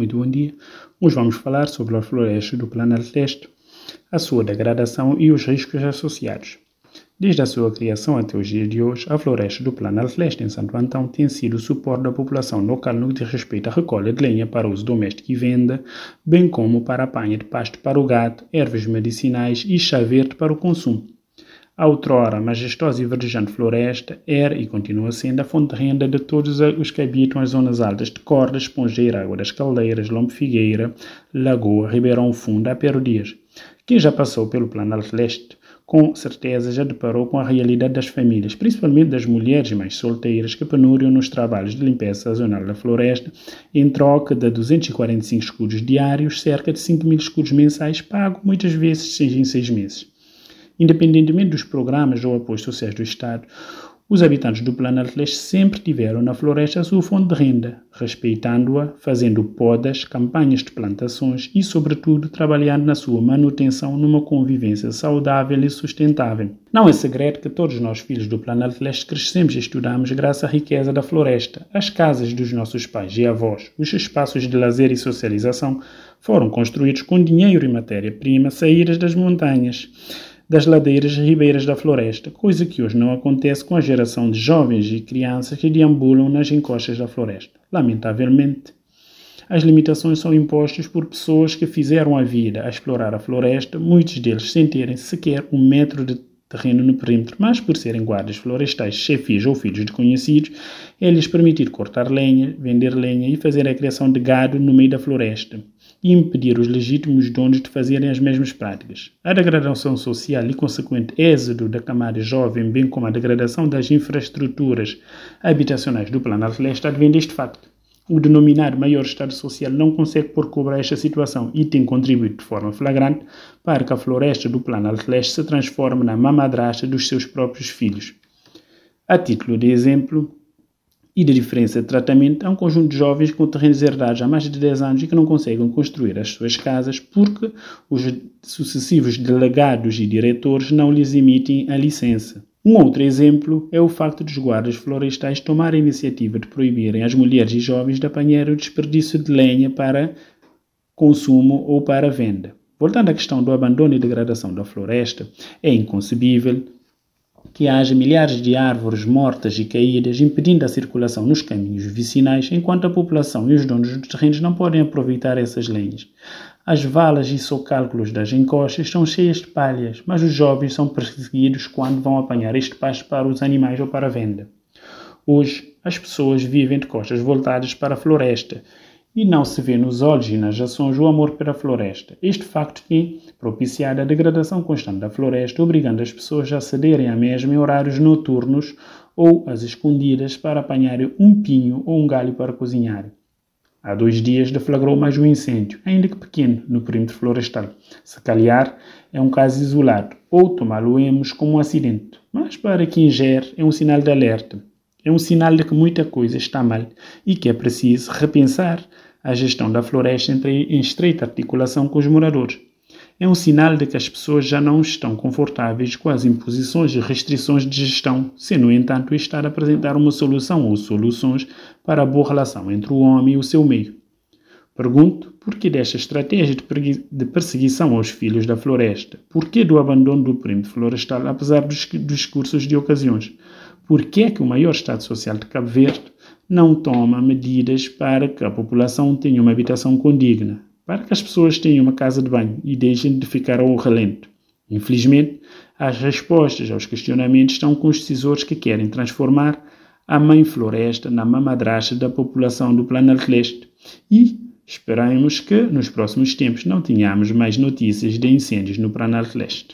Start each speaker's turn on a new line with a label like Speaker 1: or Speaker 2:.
Speaker 1: Muito bom dia. Hoje vamos falar sobre a floresta do Planalto Leste, a sua degradação e os riscos associados. Desde a sua criação até os dias de hoje, a floresta do Planalto Leste em Santo Antão tem sido o suporte da população local no que diz respeito à recolha de lenha para uso doméstico e venda, bem como para a apanha de pasto para o gado, ervas medicinais e chá verde para o consumo. A outrora majestosa e verdejante floresta era e continua sendo a fonte de renda de todos os que habitam as zonas altas de Corda, Espongeira, Água das Caldeiras, Lombo Figueira, Lagoa, Ribeirão Fundo, Apero Dias. Quem já passou pelo Planalto Leste com certeza já deparou com a realidade das famílias, principalmente das mulheres mais solteiras que penuriam nos trabalhos de limpeza sazonal da floresta, em troca de 245 escudos diários, cerca de 5 mil escudos mensais, pago muitas vezes seis em seis meses. Independentemente dos programas ou apoios sociais do Estado, os habitantes do Planalto Leste sempre tiveram na floresta a sua fonte de renda, respeitando-a, fazendo podas, campanhas de plantações e, sobretudo, trabalhando na sua manutenção numa convivência saudável e sustentável. Não é segredo que todos nós, filhos do Planalto Leste, crescemos e estudamos graças à riqueza da floresta. As casas dos nossos pais e avós, os espaços de lazer e socialização foram construídos com dinheiro e matéria-prima saídas das montanhas das ladeiras e ribeiras da floresta, coisa que hoje não acontece com a geração de jovens e crianças que deambulam nas encostas da floresta. Lamentavelmente, as limitações são impostas por pessoas que fizeram a vida a explorar a floresta, muitos deles sem terem sequer um metro de terreno no perímetro, mas por serem guardas florestais, chefes ou filhos de conhecidos, é lhes permitir cortar lenha, vender lenha e fazer a criação de gado no meio da floresta e impedir os legítimos donos de fazerem as mesmas práticas. A degradação social e consequente êxodo da camada jovem, bem como a degradação das infraestruturas habitacionais do Planalto Leste advém deste facto. O denominado maior Estado Social não consegue pôr cobra a esta situação e tem contribuído de forma flagrante para que a floresta do Planalto Leste se transforme na mamadrasta dos seus próprios filhos. A título de exemplo, e de diferença de tratamento há um conjunto de jovens com terrenos herdados há mais de 10 anos e que não conseguem construir as suas casas porque os sucessivos delegados e diretores não lhes emitem a licença. Um outro exemplo é o facto dos guardas florestais tomarem a iniciativa de proibirem as mulheres e jovens de apanhar o desperdício de lenha para consumo ou para venda. Voltando à questão do abandono e degradação da floresta, é inconcebível que haja milhares de árvores mortas e caídas impedindo a circulação nos caminhos vicinais, enquanto a população e os donos dos terrenos não podem aproveitar essas lenhas. As valas e socálculos das encostas estão cheias de palhas, mas os jovens são perseguidos quando vão apanhar este pasto para os animais ou para a venda. Hoje, as pessoas vivem de costas voltadas para a floresta e não se vê nos olhos e nas ações o amor pela floresta. Este facto tem propiciado a degradação constante da floresta, obrigando as pessoas a cederem à mesma em horários noturnos ou às escondidas para apanharem um pinho ou um galho para cozinhar. Há dois dias deflagrou mais um incêndio, ainda que pequeno, no perímetro florestal. Se calhar é um caso isolado, ou tomá-lo-emos como um acidente, mas para quem gere é um sinal de alerta. É um sinal de que muita coisa está mal e que é preciso repensar a gestão da floresta em estreita articulação com os moradores. É um sinal de que as pessoas já não estão confortáveis com as imposições e restrições de gestão, sem, no entanto, estar a apresentar uma solução ou soluções para a boa relação entre o homem e o seu meio. Pergunto por que desta estratégia de perseguição aos filhos da floresta? Por que do abandono do perímetro florestal, apesar dos discursos de ocasiões? Por que é que o maior Estado Social de Cabo Verde não toma medidas para que a população tenha uma habitação condigna, para que as pessoas tenham uma casa de banho e deixem de ficar ao relento? Infelizmente, as respostas aos questionamentos estão com os decisores que querem transformar a mãe floresta na mamadrasta da população do planeta leste e esperamos que nos próximos tempos não tenhamos mais notícias de incêndios no planeta leste.